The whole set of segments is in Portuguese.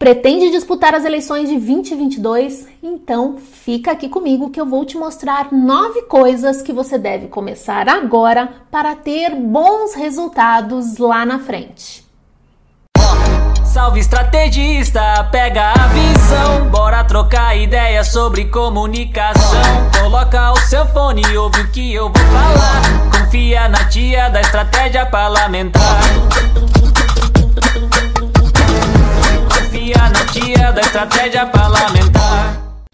Pretende disputar as eleições de 2022? Então fica aqui comigo que eu vou te mostrar nove coisas que você deve começar agora para ter bons resultados lá na frente. Salve estrategista, pega a visão, bora trocar ideias sobre comunicação. Coloca o seu fone e ouve o que eu vou falar. Confia na tia da estratégia parlamentar. Estratégia parlamentar.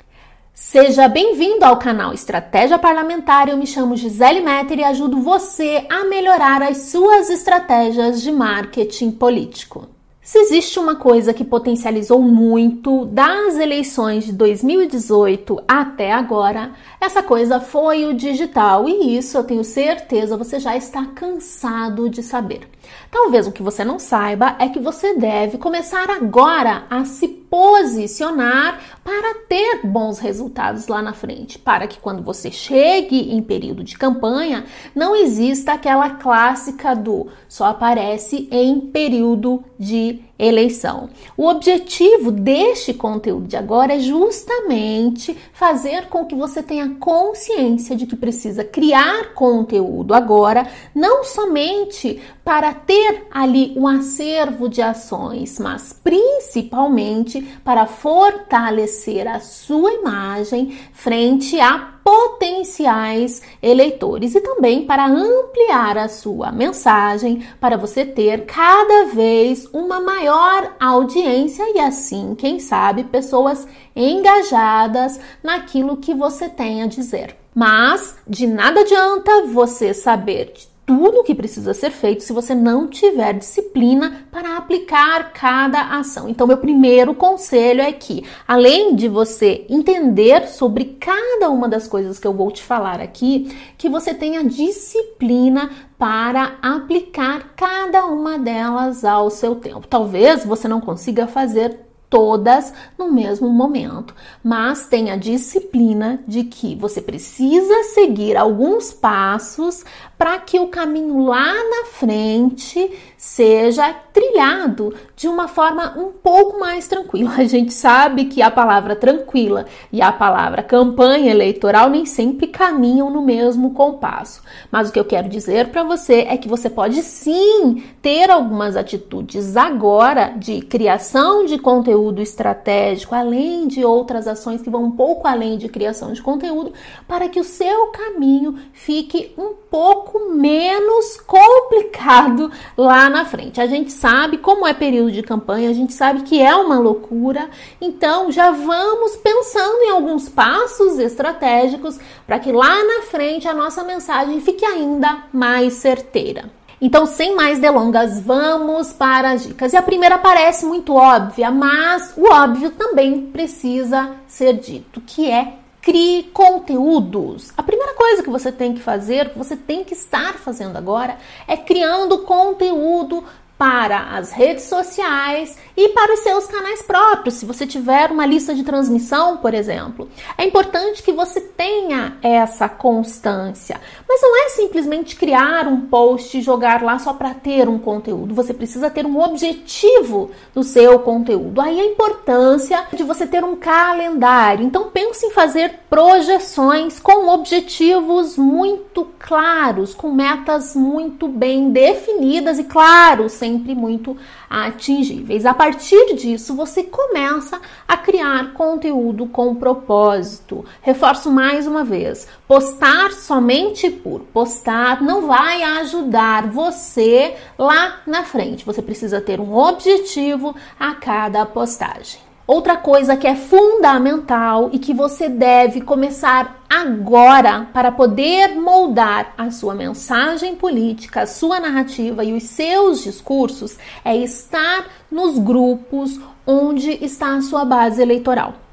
Seja bem-vindo ao canal Estratégia Parlamentar. Eu me chamo Gisele Metter e ajudo você a melhorar as suas estratégias de marketing político. Se existe uma coisa que potencializou muito das eleições de 2018 até agora, essa coisa foi o digital e isso eu tenho certeza você já está cansado de saber. Talvez o que você não saiba é que você deve começar agora a se posicionar para ter bons resultados lá na frente, para que quando você chegue em período de campanha, não exista aquela clássica do só aparece em período de eleição. O objetivo deste conteúdo de agora é justamente fazer com que você tenha consciência de que precisa criar conteúdo agora, não somente para ter ali um acervo de ações, mas principalmente para fortalecer a sua imagem frente a potenciais eleitores e também para ampliar a sua mensagem para você ter cada vez uma maior audiência e assim, quem sabe, pessoas engajadas naquilo que você tem a dizer. Mas de nada adianta você saber de tudo o que precisa ser feito se você não tiver disciplina para aplicar cada ação. Então, meu primeiro conselho é que, além de você entender sobre cada uma das coisas que eu vou te falar aqui, que você tenha disciplina para aplicar cada uma delas ao seu tempo. Talvez você não consiga fazer todas no mesmo momento, mas tenha disciplina de que você precisa seguir alguns passos para que o caminho lá na frente seja trilhado de uma forma um pouco mais tranquila. A gente sabe que a palavra tranquila e a palavra campanha eleitoral nem sempre caminham no mesmo compasso. Mas o que eu quero dizer para você é que você pode sim ter algumas atitudes agora de criação de conteúdo estratégico, além de outras ações que vão um pouco além de criação de conteúdo, para que o seu caminho fique um pouco pouco menos complicado lá na frente. A gente sabe como é período de campanha, a gente sabe que é uma loucura, então já vamos pensando em alguns passos estratégicos para que lá na frente a nossa mensagem fique ainda mais certeira. Então, sem mais delongas, vamos para as dicas. E a primeira parece muito óbvia, mas o óbvio também precisa ser dito, que é Crie conteúdos. A primeira coisa que você tem que fazer, que você tem que estar fazendo agora, é criando conteúdo para as redes sociais e para os seus canais próprios. Se você tiver uma lista de transmissão, por exemplo, é importante que você tenha essa constância. Mas não é simplesmente criar um post e jogar lá só para ter um conteúdo. Você precisa ter um objetivo do seu conteúdo. Aí a importância de você ter um calendário. Então pense em fazer projeções com objetivos muito claros, com metas muito bem definidas e claros sempre muito atingíveis. A partir disso, você começa a criar conteúdo com propósito. Reforço mais uma vez: postar somente por postar não vai ajudar você lá na frente. Você precisa ter um objetivo a cada postagem. Outra coisa que é fundamental e que você deve começar agora para poder moldar a sua mensagem política, a sua narrativa e os seus discursos é estar nos grupos onde está a sua base eleitoral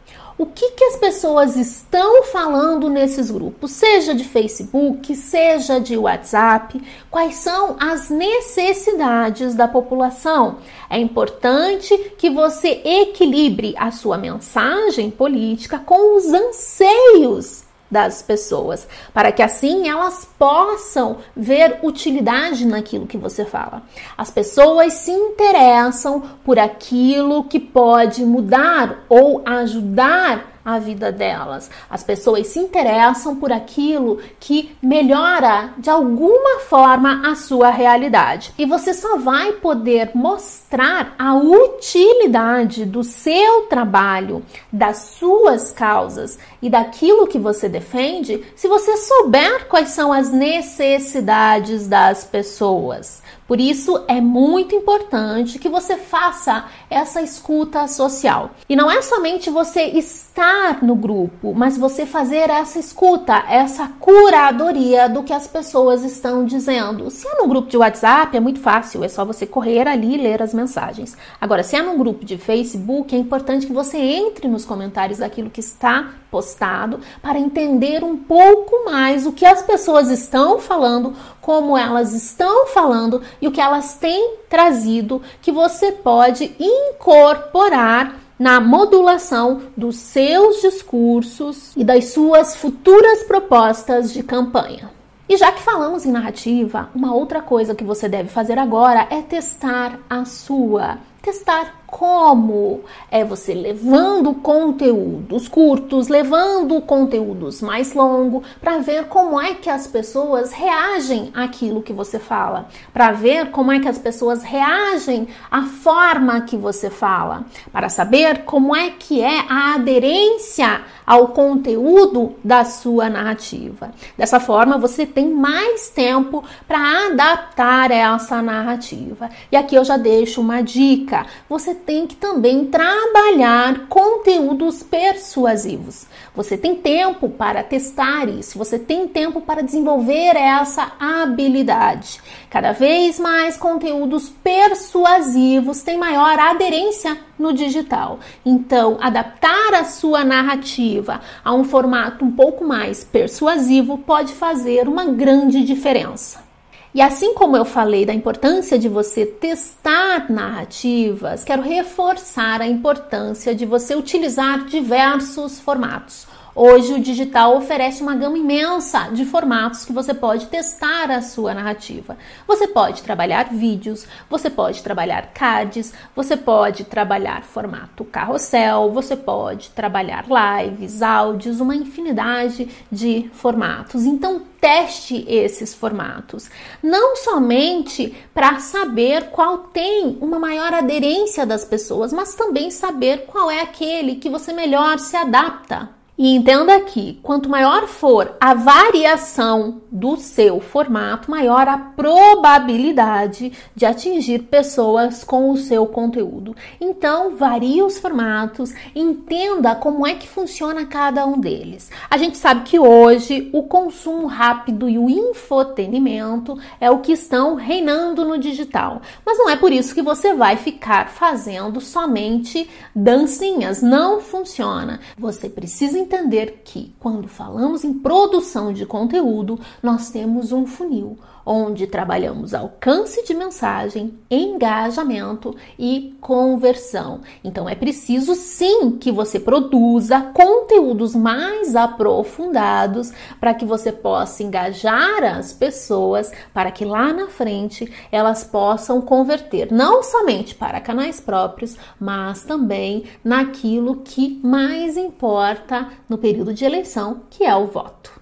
o que, que as pessoas estão falando nesses grupos, seja de Facebook, seja de WhatsApp, quais são as necessidades da população. É importante que você equilibre a sua mensagem política com os anseios das pessoas, para que assim elas possam ver utilidade naquilo que você fala. As pessoas se interessam por aquilo que pode mudar ou ajudar a vida delas. As pessoas se interessam por aquilo que melhora de alguma forma a sua realidade. E você só vai poder mostrar a utilidade do seu trabalho, das suas causas e daquilo que você defende se você souber quais são as necessidades das pessoas. Por isso é muito importante que você faça essa escuta social. E não é somente você estar no grupo, mas você fazer essa escuta, essa curadoria do que as pessoas estão dizendo. Se é no grupo de WhatsApp, é muito fácil, é só você correr ali e ler as mensagens. Agora, se é num grupo de Facebook, é importante que você entre nos comentários daquilo que está postado para entender um pouco mais o que as pessoas estão falando, como elas estão falando e o que elas têm trazido que você pode incorporar na modulação dos seus discursos e das suas futuras propostas de campanha. E já que falamos em narrativa, uma outra coisa que você deve fazer agora é testar a sua. Testar como é você levando conteúdos curtos, levando conteúdos mais longos, para ver como é que as pessoas reagem àquilo que você fala, para ver como é que as pessoas reagem à forma que você fala, para saber como é que é a aderência ao conteúdo da sua narrativa. Dessa forma, você tem mais tempo para adaptar essa narrativa. E aqui eu já deixo uma dica. Você tem que também trabalhar conteúdos persuasivos. Você tem tempo para testar isso, você tem tempo para desenvolver essa habilidade. Cada vez mais conteúdos persuasivos têm maior aderência no digital. Então, adaptar a sua narrativa a um formato um pouco mais persuasivo pode fazer uma grande diferença. E assim como eu falei da importância de você testar narrativas, quero reforçar a importância de você utilizar diversos formatos. Hoje o digital oferece uma gama imensa de formatos que você pode testar a sua narrativa. Você pode trabalhar vídeos, você pode trabalhar cards, você pode trabalhar formato carrossel, você pode trabalhar lives, áudios, uma infinidade de formatos. Então teste esses formatos, não somente para saber qual tem uma maior aderência das pessoas, mas também saber qual é aquele que você melhor se adapta e entenda que quanto maior for a variação do seu formato, maior a probabilidade de atingir pessoas com o seu conteúdo. Então, varie os formatos, entenda como é que funciona cada um deles. A gente sabe que hoje o consumo rápido e o infotenimento é o que estão reinando no digital. Mas não é por isso que você vai ficar fazendo somente dancinhas. Não funciona. Você precisa entender que quando falamos em produção de conteúdo, nós temos um funil onde trabalhamos alcance de mensagem, engajamento e conversão. Então é preciso sim que você produza conteúdos mais aprofundados para que você possa engajar as pessoas para que lá na frente elas possam converter não somente para canais próprios, mas também naquilo que mais importa no período de eleição, que é o voto.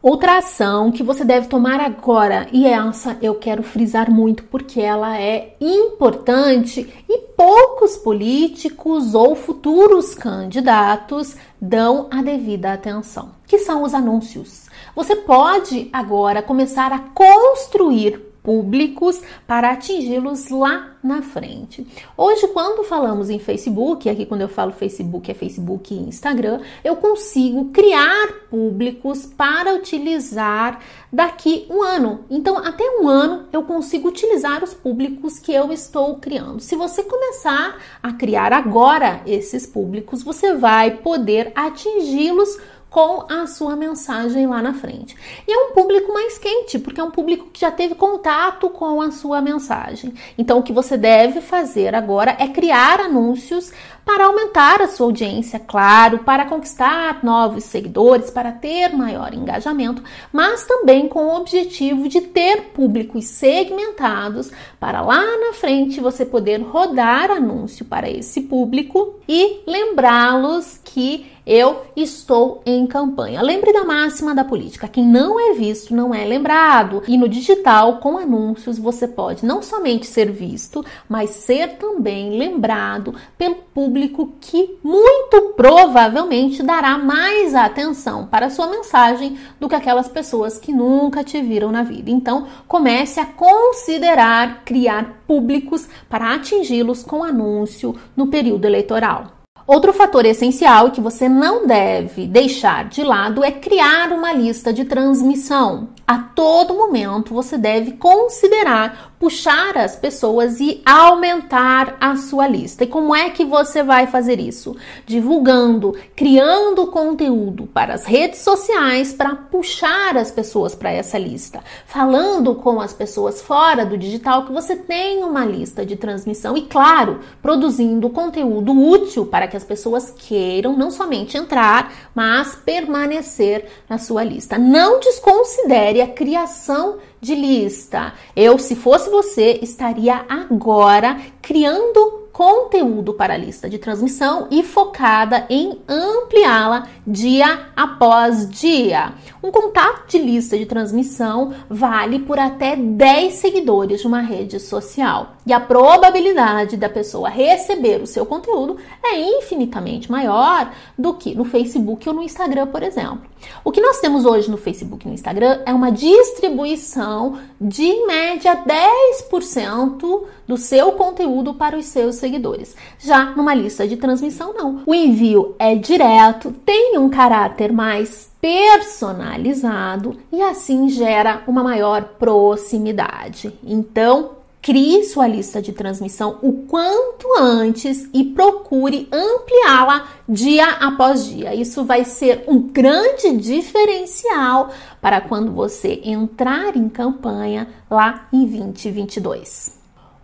Outra ação que você deve tomar agora, e essa eu quero frisar muito porque ela é importante e poucos políticos ou futuros candidatos dão a devida atenção, que são os anúncios. Você pode agora começar a construir públicos para atingi-los lá na frente. Hoje, quando falamos em Facebook, aqui quando eu falo Facebook é Facebook e Instagram, eu consigo criar públicos para utilizar daqui um ano. Então, até um ano eu consigo utilizar os públicos que eu estou criando. Se você começar a criar agora esses públicos, você vai poder atingi-los com a sua mensagem lá na frente. E é um público mais quente, porque é um público que já teve contato com a sua mensagem. Então, o que você deve fazer agora é criar anúncios para aumentar a sua audiência, claro, para conquistar novos seguidores, para ter maior engajamento, mas também com o objetivo de ter públicos segmentados para lá na frente você poder rodar anúncio para esse público e lembrá-los que eu estou em campanha. Lembre da máxima da política: quem não é visto não é lembrado. E no digital, com anúncios, você pode não somente ser visto, mas ser também lembrado pelo público que muito provavelmente dará mais atenção para a sua mensagem do que aquelas pessoas que nunca te viram na vida. Então, comece a considerar criar públicos para atingi-los com anúncio no período eleitoral. Outro fator essencial que você não deve deixar de lado é criar uma lista de transmissão. A todo momento você deve considerar puxar as pessoas e aumentar a sua lista. E como é que você vai fazer isso? Divulgando, criando conteúdo para as redes sociais para puxar as pessoas para essa lista. Falando com as pessoas fora do digital que você tem uma lista de transmissão e, claro, produzindo conteúdo útil para que as pessoas queiram não somente entrar, mas permanecer na sua lista. Não desconsidere a criação de lista. Eu, se fosse você, estaria agora criando conteúdo para a lista de transmissão e focada em ampliá-la dia após dia. Um contato de lista de transmissão vale por até 10 seguidores de uma rede social e a probabilidade da pessoa receber o seu conteúdo é infinitamente maior do que no Facebook ou no Instagram, por exemplo. O que nós temos hoje no Facebook e no Instagram é uma distribuição de em média 10% do seu conteúdo para os seus seguidores. Já numa lista de transmissão, não. O envio é direto, tem um caráter mais personalizado e assim gera uma maior proximidade. Então, Crie sua lista de transmissão o quanto antes e procure ampliá-la dia após dia. Isso vai ser um grande diferencial para quando você entrar em campanha lá em 2022.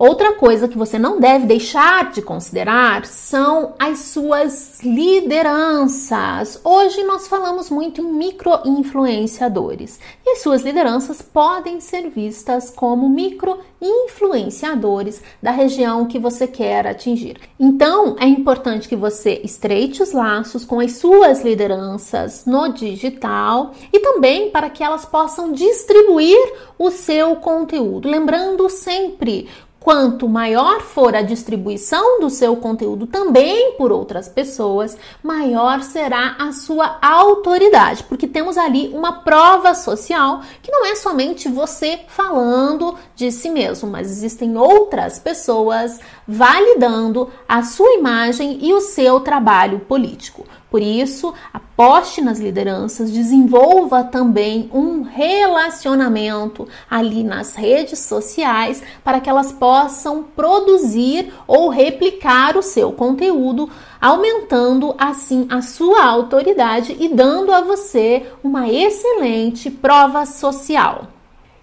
Outra coisa que você não deve deixar de considerar são as suas lideranças. Hoje nós falamos muito em micro-influenciadores e as suas lideranças podem ser vistas como micro-influenciadores da região que você quer atingir. Então é importante que você estreite os laços com as suas lideranças no digital e também para que elas possam distribuir o seu conteúdo. Lembrando sempre Quanto maior for a distribuição do seu conteúdo também por outras pessoas, maior será a sua autoridade, porque temos ali uma prova social que não é somente você falando de si mesmo, mas existem outras pessoas validando a sua imagem e o seu trabalho político. Por isso, aposte nas lideranças, desenvolva também um relacionamento ali nas redes sociais para que elas possam produzir ou replicar o seu conteúdo, aumentando assim a sua autoridade e dando a você uma excelente prova social.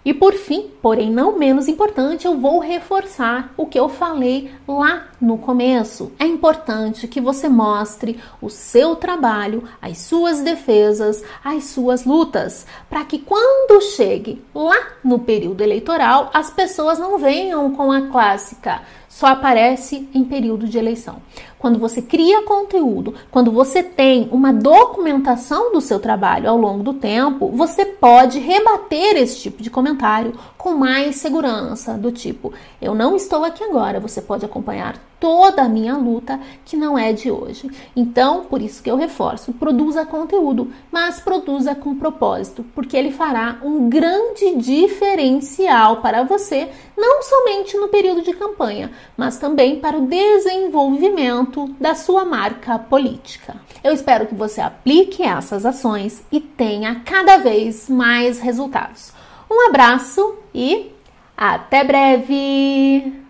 E por fim, porém não menos importante, eu vou reforçar o que eu falei lá no começo. É importante que você mostre o seu trabalho, as suas defesas, as suas lutas, para que quando chegue lá no período eleitoral, as pessoas não venham com a clássica só aparece em período de eleição. Quando você cria conteúdo, quando você tem uma documentação do seu trabalho ao longo do tempo, você pode rebater esse tipo de comentário com mais segurança, do tipo: eu não estou aqui agora, você pode acompanhar toda a minha luta que não é de hoje. Então, por isso que eu reforço, produza conteúdo, mas produza com propósito, porque ele fará um grande diferencial para você, não somente no período de campanha, mas também para o desenvolvimento da sua marca política. Eu espero que você aplique essas ações e tenha cada vez mais resultados. Um abraço e até breve!